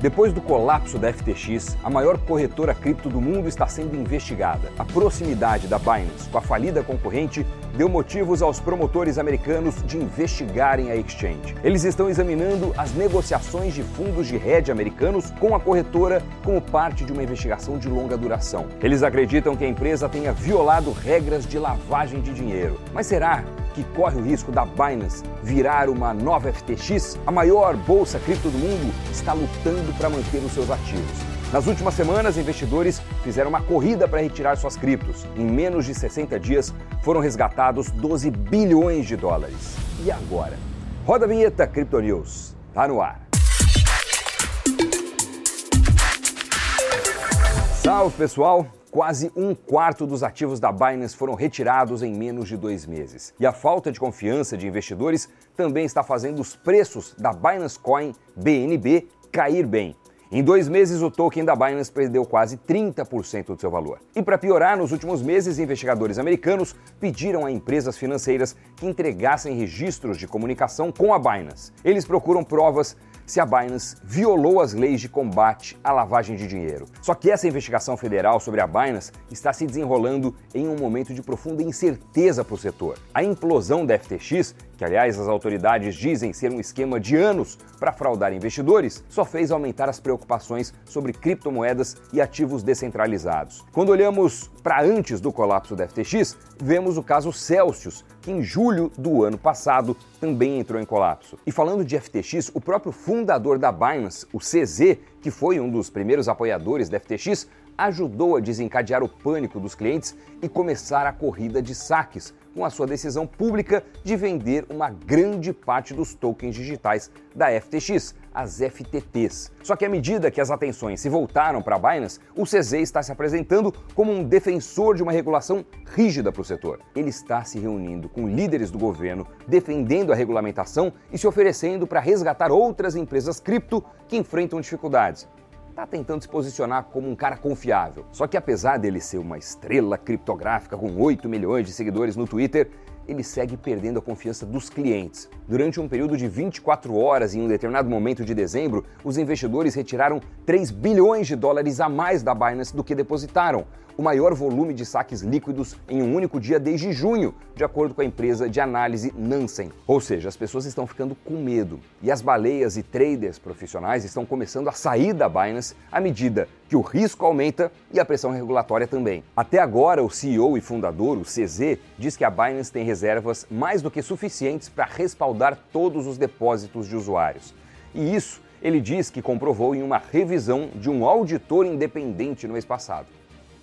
Depois do colapso da FTX, a maior corretora cripto do mundo está sendo investigada. A proximidade da Binance com a falida concorrente deu motivos aos promotores americanos de investigarem a exchange. Eles estão examinando as negociações de fundos de hedge americanos com a corretora como parte de uma investigação de longa duração. Eles acreditam que a empresa tenha violado regras de lavagem de dinheiro. Mas será que corre o risco da Binance virar uma nova FTX? A maior bolsa cripto do mundo está lutando para manter os seus ativos. Nas últimas semanas, investidores fizeram uma corrida para retirar suas criptos. Em menos de 60 dias, foram resgatados 12 bilhões de dólares. E agora? Roda a vinheta Crypto News. Tá no ar. Salve pessoal! Quase um quarto dos ativos da Binance foram retirados em menos de dois meses. E a falta de confiança de investidores também está fazendo os preços da Binance Coin BNB cair bem. Em dois meses, o token da Binance perdeu quase 30% do seu valor. E para piorar, nos últimos meses, investigadores americanos pediram a empresas financeiras que entregassem registros de comunicação com a Binance. Eles procuram provas se a Binance violou as leis de combate à lavagem de dinheiro. Só que essa investigação federal sobre a Binance está se desenrolando em um momento de profunda incerteza para o setor. A implosão da FTX, que aliás as autoridades dizem ser um esquema de anos para fraudar investidores, só fez aumentar as preocupações sobre criptomoedas e ativos descentralizados. Quando olhamos para antes do colapso da FTX, vemos o caso Celsius, que em julho do ano passado também entrou em colapso. E falando de FTX, o próprio fundador da Binance, o CZ, que foi um dos primeiros apoiadores da FTX, ajudou a desencadear o pânico dos clientes e começar a corrida de saques, com a sua decisão pública de vender uma grande parte dos tokens digitais da FTX, as FTTs. Só que à medida que as atenções se voltaram para a Binance, o CZ está se apresentando como um defensor de uma regulação rígida para o setor. Ele está se reunindo com líderes do governo, defendendo a regulamentação e se oferecendo para resgatar outras empresas cripto que enfrentam dificuldades está tentando se posicionar como um cara confiável. Só que apesar dele ser uma estrela criptográfica com 8 milhões de seguidores no Twitter, ele segue perdendo a confiança dos clientes. Durante um período de 24 horas em um determinado momento de dezembro, os investidores retiraram 3 bilhões de dólares a mais da Binance do que depositaram, o maior volume de saques líquidos em um único dia desde junho, de acordo com a empresa de análise Nansen. Ou seja, as pessoas estão ficando com medo e as baleias e traders profissionais estão começando a sair da Binance à medida que o risco aumenta e a pressão regulatória também. Até agora, o CEO e fundador, o CZ, diz que a Binance tem reservas mais do que suficientes para respaldar todos os depósitos de usuários. E isso ele diz que comprovou em uma revisão de um auditor independente no mês passado.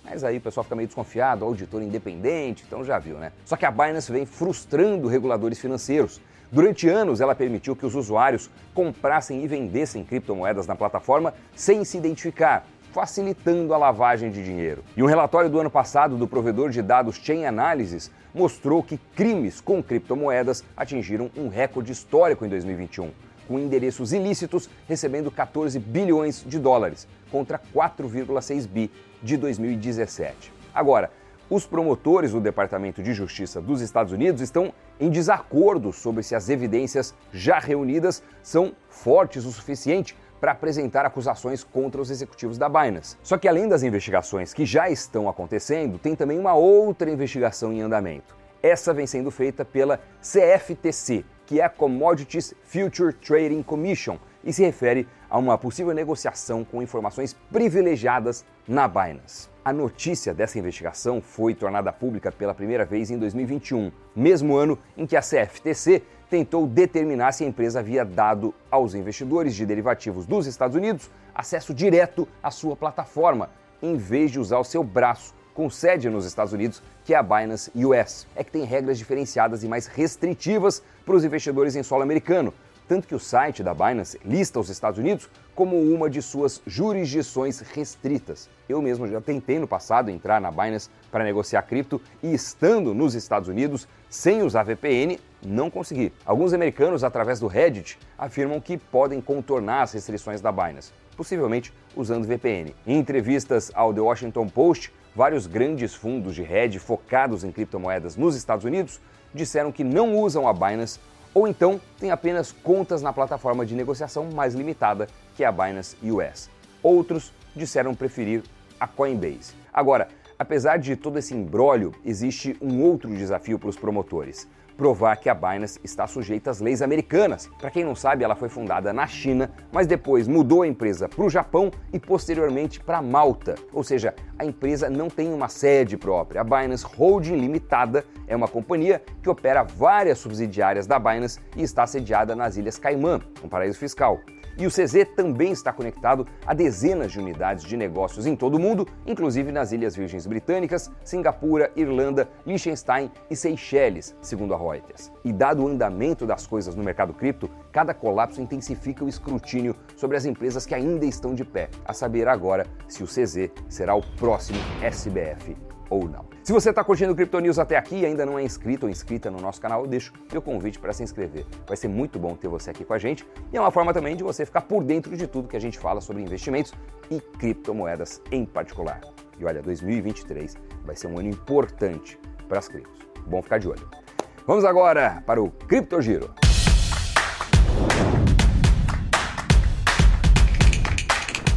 Mas aí o pessoal fica meio desconfiado, auditor independente, então já viu, né? Só que a Binance vem frustrando reguladores financeiros. Durante anos, ela permitiu que os usuários comprassem e vendessem criptomoedas na plataforma sem se identificar, facilitando a lavagem de dinheiro. E um relatório do ano passado do provedor de dados Chain Analysis mostrou que crimes com criptomoedas atingiram um recorde histórico em 2021 com endereços ilícitos recebendo 14 bilhões de dólares, contra 4,6 bi de 2017. Agora, os promotores do Departamento de Justiça dos Estados Unidos estão em desacordo sobre se as evidências já reunidas são fortes o suficiente para apresentar acusações contra os executivos da Binance. Só que além das investigações que já estão acontecendo, tem também uma outra investigação em andamento. Essa vem sendo feita pela CFTC, que é a Commodities Future Trading Commission, e se refere a uma possível negociação com informações privilegiadas na Binance. A notícia dessa investigação foi tornada pública pela primeira vez em 2021, mesmo ano em que a CFTC tentou determinar se a empresa havia dado aos investidores de derivativos dos Estados Unidos acesso direto à sua plataforma, em vez de usar o seu braço com sede nos Estados Unidos, que é a Binance US. É que tem regras diferenciadas e mais restritivas para os investidores em solo americano, tanto que o site da Binance lista os Estados Unidos como uma de suas jurisdições restritas. Eu mesmo já tentei no passado entrar na Binance para negociar cripto e estando nos Estados Unidos sem usar VPN, não consegui. Alguns americanos, através do Reddit, afirmam que podem contornar as restrições da Binance, possivelmente usando VPN. Em entrevistas ao The Washington Post, vários grandes fundos de hedge focados em criptomoedas nos Estados Unidos disseram que não usam a Binance ou então têm apenas contas na plataforma de negociação mais limitada que é a Binance US. Outros disseram preferir a Coinbase. Agora, apesar de todo esse imbróglio, existe um outro desafio para os promotores provar que a Binance está sujeita às leis americanas. Para quem não sabe, ela foi fundada na China, mas depois mudou a empresa para o Japão e posteriormente para Malta. Ou seja, a empresa não tem uma sede própria. A Binance Holding Limitada é uma companhia que opera várias subsidiárias da Binance e está sediada nas Ilhas Caimã, um paraíso fiscal. E o CZ também está conectado a dezenas de unidades de negócios em todo o mundo, inclusive nas Ilhas Virgens Britânicas, Singapura, Irlanda, Liechtenstein e Seychelles, segundo a Reuters. E dado o andamento das coisas no mercado cripto, cada colapso intensifica o escrutínio sobre as empresas que ainda estão de pé, a saber agora se o CZ será o próximo SBF ou não. Se você está curtindo o Crypto News até aqui e ainda não é inscrito ou inscrita no nosso canal, eu deixo meu convite para se inscrever. Vai ser muito bom ter você aqui com a gente e é uma forma também de você ficar por dentro de tudo que a gente fala sobre investimentos e criptomoedas em particular. E olha, 2023 vai ser um ano importante para as criptos. Bom ficar de olho. Vamos agora para o Cripto Giro.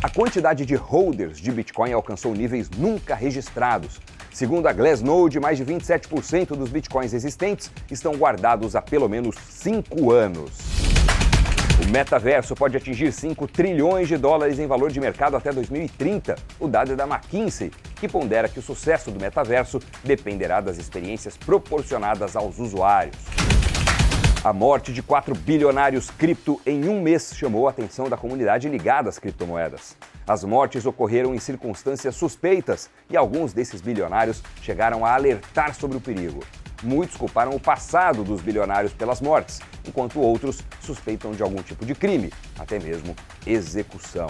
A quantidade de holders de Bitcoin alcançou níveis nunca registrados. Segundo a Glassnode, mais de 27% dos bitcoins existentes estão guardados há pelo menos 5 anos. O metaverso pode atingir 5 trilhões de dólares em valor de mercado até 2030. O dado é da McKinsey, que pondera que o sucesso do metaverso dependerá das experiências proporcionadas aos usuários. A morte de quatro bilionários cripto em um mês chamou a atenção da comunidade ligada às criptomoedas. As mortes ocorreram em circunstâncias suspeitas e alguns desses bilionários chegaram a alertar sobre o perigo. Muitos culparam o passado dos bilionários pelas mortes, enquanto outros suspeitam de algum tipo de crime, até mesmo execução.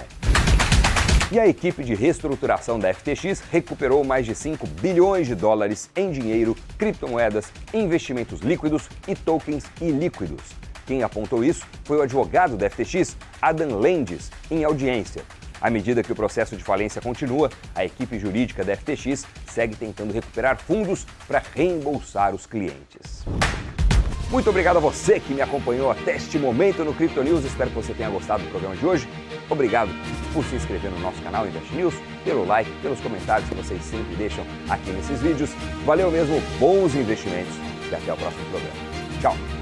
E a equipe de reestruturação da FTX recuperou mais de 5 bilhões de dólares em dinheiro, criptomoedas, investimentos líquidos e tokens ilíquidos. Quem apontou isso foi o advogado da FTX, Adam Landis, em audiência. À medida que o processo de falência continua, a equipe jurídica da FTX segue tentando recuperar fundos para reembolsar os clientes. Muito obrigado a você que me acompanhou até este momento no Crypto News. Espero que você tenha gostado do programa de hoje. Obrigado por se inscrever no nosso canal Invest News, pelo like, pelos comentários que vocês sempre deixam aqui nesses vídeos. Valeu mesmo, bons investimentos e até o próximo programa. Tchau!